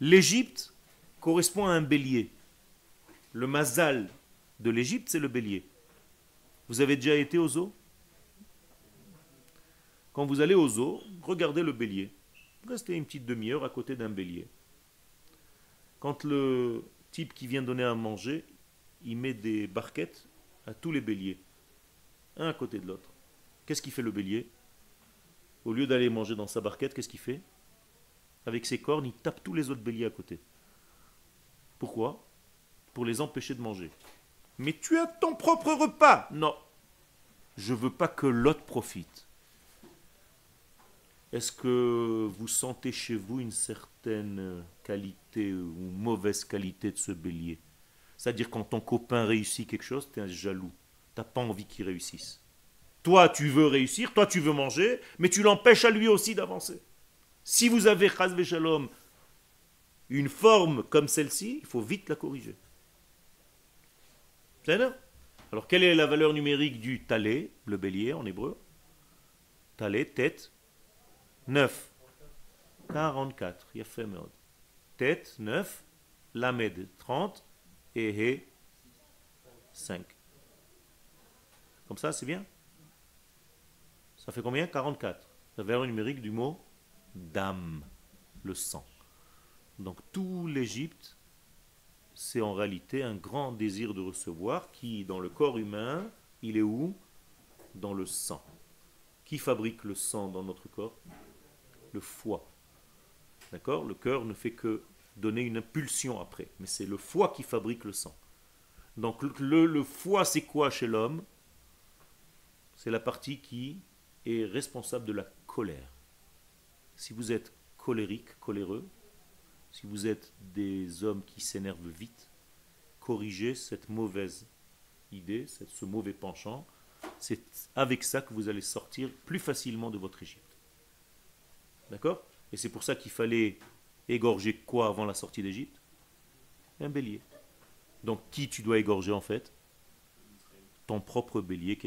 L'Égypte correspond à un bélier. Le mazal de l'Égypte, c'est le bélier. Vous avez déjà été au zoo? Quand vous allez au zoo, regardez le bélier. Restez une petite demi-heure à côté d'un bélier. Quand le type qui vient donner à manger, il met des barquettes à tous les béliers, un à côté de l'autre. Qu'est-ce qu'il fait le bélier? Au lieu d'aller manger dans sa barquette, qu'est-ce qu'il fait? Avec ses cornes, il tape tous les autres béliers à côté. Pourquoi? Pour les empêcher de manger. Mais tu as ton propre repas Non. Je veux pas que l'autre profite. Est-ce que vous sentez chez vous une certaine qualité ou mauvaise qualité de ce bélier? C'est-à-dire quand ton copain réussit quelque chose, tu es jaloux. Tu n'as pas envie qu'il réussisse. Toi, tu veux réussir, toi, tu veux manger, mais tu l'empêches à lui aussi d'avancer. Si vous avez, Shalom, une forme comme celle-ci, il faut vite la corriger. Alors, quelle est la valeur numérique du talé, le bélier en hébreu? Talé, tête, 9. 44. Il a Tête, 9. Lamed, 30. Et He, 5. Comme ça, c'est bien? Ça fait combien? 44. La valeur numérique du mot dame, le sang. Donc tout l'Égypte, c'est en réalité un grand désir de recevoir qui, dans le corps humain, il est où? Dans le sang. Qui fabrique le sang dans notre corps? Le foie. D'accord? Le cœur ne fait que donner une impulsion après, mais c'est le foie qui fabrique le sang. Donc le, le foie, c'est quoi chez l'homme? C'est la partie qui est responsable de la colère. Si vous êtes colérique, coléreux, si vous êtes des hommes qui s'énervent vite, corrigez cette mauvaise idée, ce mauvais penchant. C'est avec ça que vous allez sortir plus facilement de votre Égypte. D'accord? Et c'est pour ça qu'il fallait égorger quoi avant la sortie d'Égypte? Un bélier. Donc qui tu dois égorger en fait? Ton propre bélier qui est